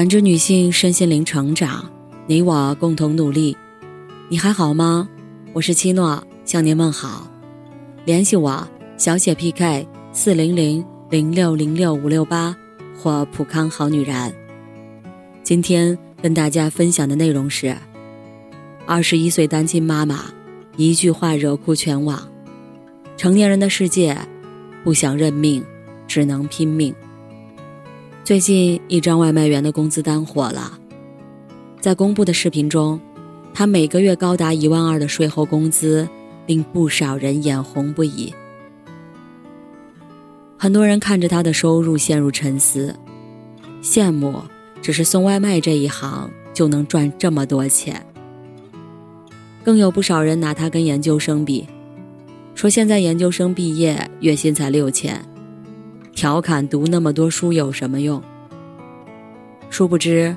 感知女性身心灵成长，你我共同努力。你还好吗？我是七诺，向您问好。联系我小写 PK 四零零零六零六五六八或普康好女人。今天跟大家分享的内容是：二十一岁单亲妈妈一句话惹哭全网。成年人的世界，不想认命，只能拼命。最近一张外卖员的工资单火了，在公布的视频中，他每个月高达一万二的税后工资，令不少人眼红不已。很多人看着他的收入陷入沉思，羡慕只是送外卖这一行就能赚这么多钱。更有不少人拿他跟研究生比，说现在研究生毕业月薪才六千。调侃读那么多书有什么用？殊不知，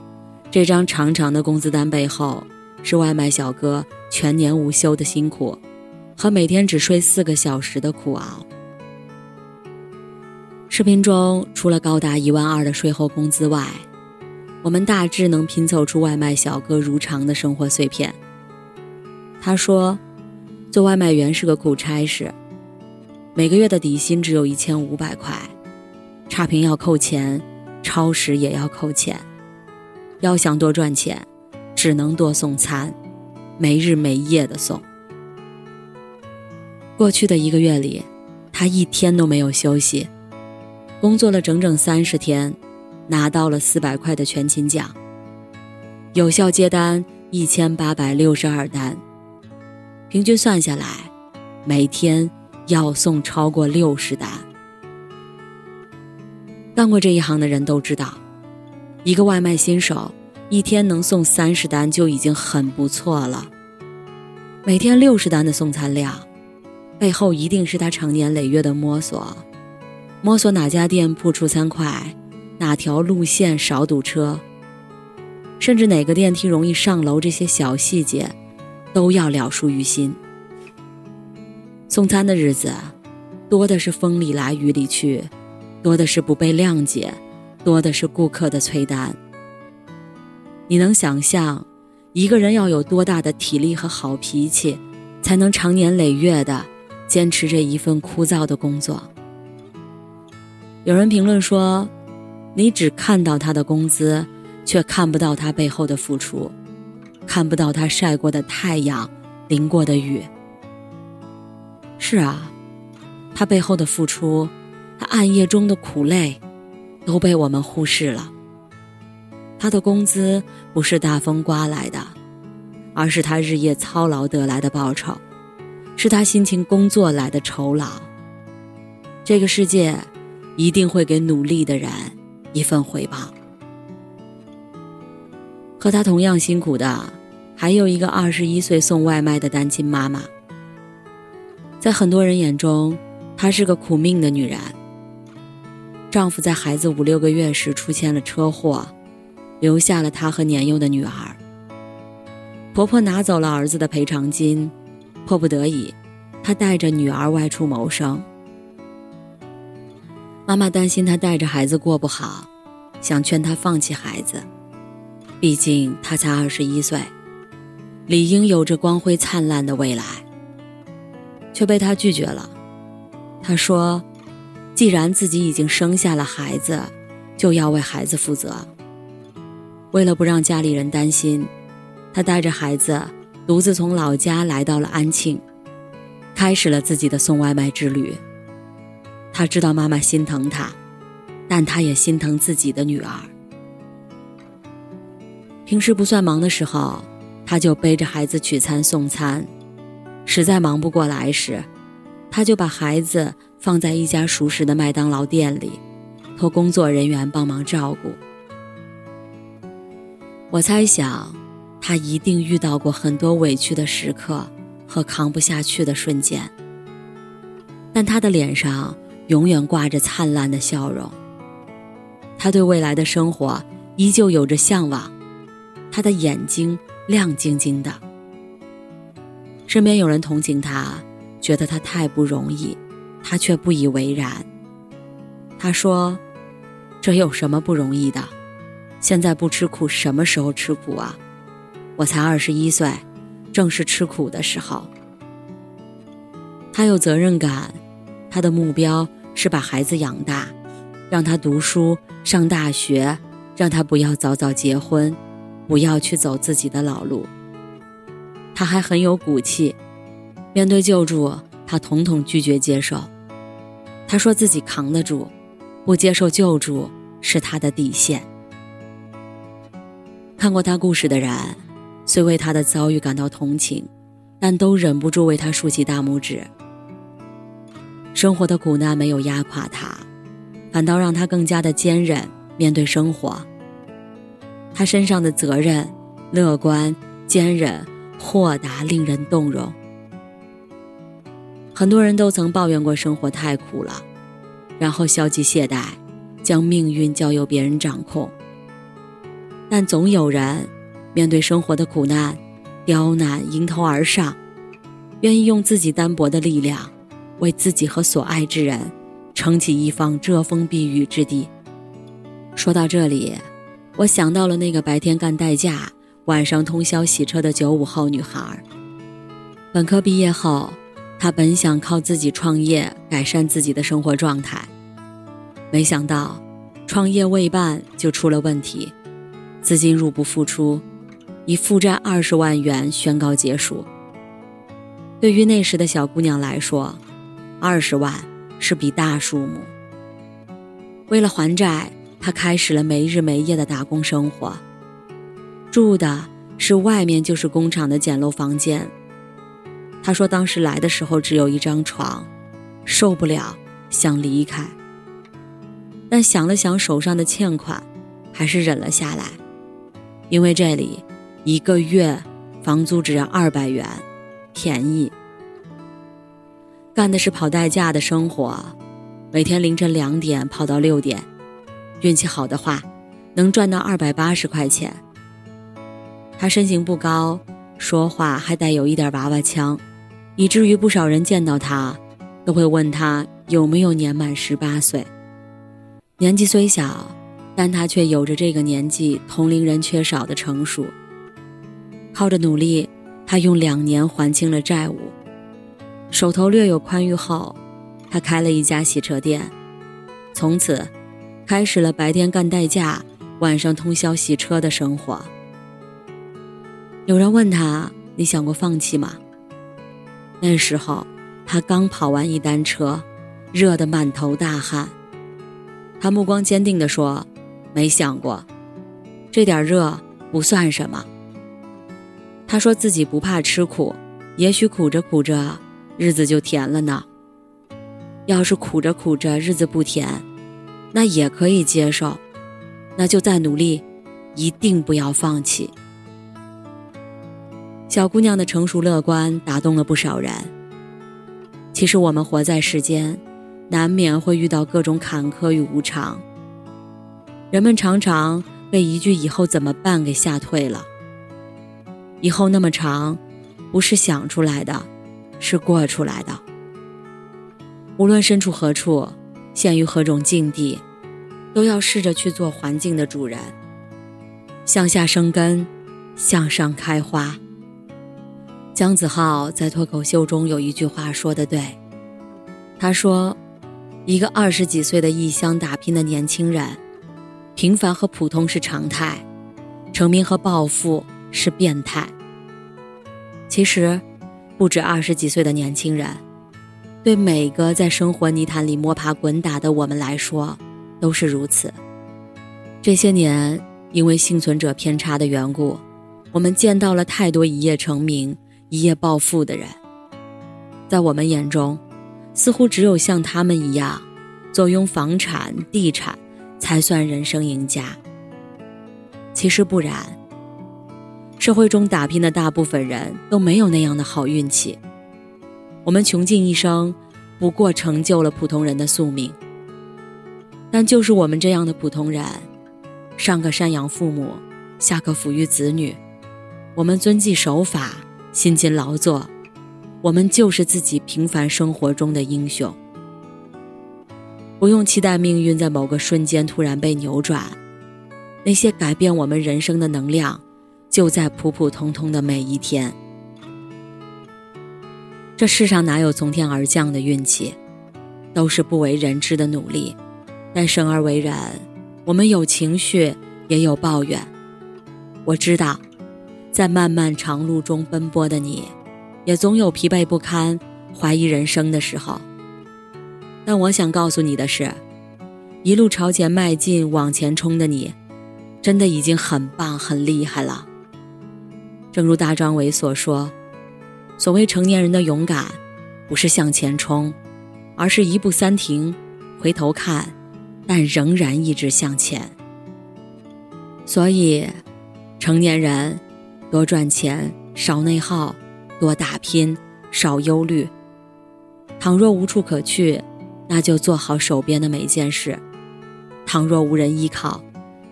这张长长的工资单背后，是外卖小哥全年无休的辛苦，和每天只睡四个小时的苦熬。视频中，除了高达一万二的税后工资外，我们大致能拼凑出外卖小哥如常的生活碎片。他说：“做外卖员是个苦差事，每个月的底薪只有一千五百块。”差评要扣钱，超时也要扣钱。要想多赚钱，只能多送餐，没日没夜的送。过去的一个月里，他一天都没有休息，工作了整整三十天，拿到了四百块的全勤奖。有效接单一千八百六十二单，平均算下来，每天要送超过六十单。干过这一行的人都知道，一个外卖新手一天能送三十单就已经很不错了。每天六十单的送餐量，背后一定是他长年累月的摸索，摸索哪家店铺出餐快，哪条路线少堵车，甚至哪个电梯容易上楼，这些小细节都要了熟于心。送餐的日子，多的是风里来雨里去。多的是不被谅解，多的是顾客的催单。你能想象，一个人要有多大的体力和好脾气，才能长年累月的坚持这一份枯燥的工作？有人评论说：“你只看到他的工资，却看不到他背后的付出，看不到他晒过的太阳，淋过的雨。”是啊，他背后的付出。他暗夜中的苦累，都被我们忽视了。他的工资不是大风刮来的，而是他日夜操劳得来的报酬，是他辛勤工作来的酬劳。这个世界一定会给努力的人一份回报。和他同样辛苦的，还有一个二十一岁送外卖的单亲妈妈。在很多人眼中，她是个苦命的女人。丈夫在孩子五六个月时出现了车祸，留下了她和年幼的女儿。婆婆拿走了儿子的赔偿金，迫不得已，她带着女儿外出谋生。妈妈担心她带着孩子过不好，想劝她放弃孩子，毕竟她才二十一岁，理应有着光辉灿烂的未来，却被她拒绝了。她说。既然自己已经生下了孩子，就要为孩子负责。为了不让家里人担心，他带着孩子独自从老家来到了安庆，开始了自己的送外卖之旅。他知道妈妈心疼他，但他也心疼自己的女儿。平时不算忙的时候，他就背着孩子取餐送餐；实在忙不过来时，他就把孩子。放在一家熟识的麦当劳店里，托工作人员帮忙照顾。我猜想，他一定遇到过很多委屈的时刻和扛不下去的瞬间，但他的脸上永远挂着灿烂的笑容。他对未来的生活依旧有着向往，他的眼睛亮晶晶的。身边有人同情他，觉得他太不容易。他却不以为然。他说：“这有什么不容易的？现在不吃苦，什么时候吃苦啊？我才二十一岁，正是吃苦的时候。他有责任感，他的目标是把孩子养大，让他读书上大学，让他不要早早结婚，不要去走自己的老路。他还很有骨气，面对救助，他统统拒绝接受。他说自己扛得住，不接受救助是他的底线。看过他故事的人，虽为他的遭遇感到同情，但都忍不住为他竖起大拇指。生活的苦难没有压垮他，反倒让他更加的坚韧面对生活。他身上的责任、乐观、坚韧、豁达，令人动容。很多人都曾抱怨过生活太苦了，然后消极懈怠，将命运交由别人掌控。但总有人面对生活的苦难、刁难，迎头而上，愿意用自己单薄的力量。为自己和所爱之人撑起一方遮风避雨之地。说到这里，我想到了那个白天干代驾、晚上通宵洗车的九五后女孩。本科毕业后，她本想靠自己创业改善自己的生活状态，没想到创业未半就出了问题，资金入不敷出，以负债二十万元宣告结束。对于那时的小姑娘来说，二十万是笔大数目。为了还债，他开始了没日没夜的打工生活，住的是外面就是工厂的简陋房间。他说当时来的时候只有一张床，受不了想离开，但想了想手上的欠款，还是忍了下来，因为这里一个月房租只要二百元，便宜。干的是跑代驾的生活，每天凌晨两点跑到六点，运气好的话，能赚到二百八十块钱。他身形不高，说话还带有一点娃娃腔，以至于不少人见到他，都会问他有没有年满十八岁。年纪虽小，但他却有着这个年纪同龄人缺少的成熟。靠着努力，他用两年还清了债务。手头略有宽裕后，他开了一家洗车店，从此开始了白天干代驾、晚上通宵洗车的生活。有人问他：“你想过放弃吗？”那时候他刚跑完一单车，热得满头大汗。他目光坚定地说：“没想过，这点热不算什么。”他说自己不怕吃苦，也许苦着苦着。日子就甜了呢。要是苦着苦着日子不甜，那也可以接受，那就再努力，一定不要放弃。小姑娘的成熟乐观打动了不少人。其实我们活在世间，难免会遇到各种坎坷与无常。人们常常被一句“以后怎么办”给吓退了。以后那么长，不是想出来的。是过出来的。无论身处何处，陷于何种境地，都要试着去做环境的主人，向下生根，向上开花。姜子浩在脱口秀中有一句话说的对，他说：“一个二十几岁的异乡打拼的年轻人，平凡和普通是常态，成名和暴富是变态。”其实。不止二十几岁的年轻人，对每个在生活泥潭里摸爬滚打的我们来说，都是如此。这些年，因为幸存者偏差的缘故，我们见到了太多一夜成名、一夜暴富的人。在我们眼中，似乎只有像他们一样，坐拥房产、地产，才算人生赢家。其实不然。社会中打拼的大部分人都没有那样的好运气。我们穷尽一生，不过成就了普通人的宿命。但就是我们这样的普通人，上可赡养父母，下可抚育子女，我们遵纪守法，辛勤劳作，我们就是自己平凡生活中的英雄。不用期待命运在某个瞬间突然被扭转，那些改变我们人生的能量，就在普普通通的每一天。这世上哪有从天而降的运气，都是不为人知的努力。但生而为人，我们有情绪，也有抱怨。我知道，在漫漫长路中奔波的你，也总有疲惫不堪、怀疑人生的时候。但我想告诉你的是，一路朝前迈进、往前冲的你，真的已经很棒、很厉害了。正如大张伟所说：“所谓成年人的勇敢，不是向前冲，而是一步三停，回头看。”但仍然一直向前。所以，成年人多赚钱，少内耗；多打拼，少忧虑。倘若无处可去，那就做好手边的每件事；倘若无人依靠，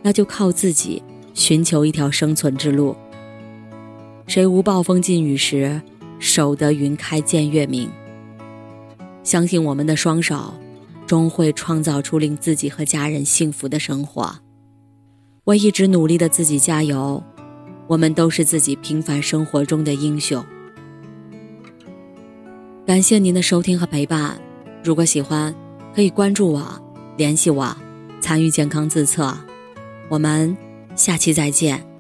那就靠自己寻求一条生存之路。谁无暴风劲雨时，守得云开见月明？相信我们的双手。终会创造出令自己和家人幸福的生活。为一直努力的自己加油！我们都是自己平凡生活中的英雄。感谢您的收听和陪伴。如果喜欢，可以关注我、联系我、参与健康自测。我们下期再见。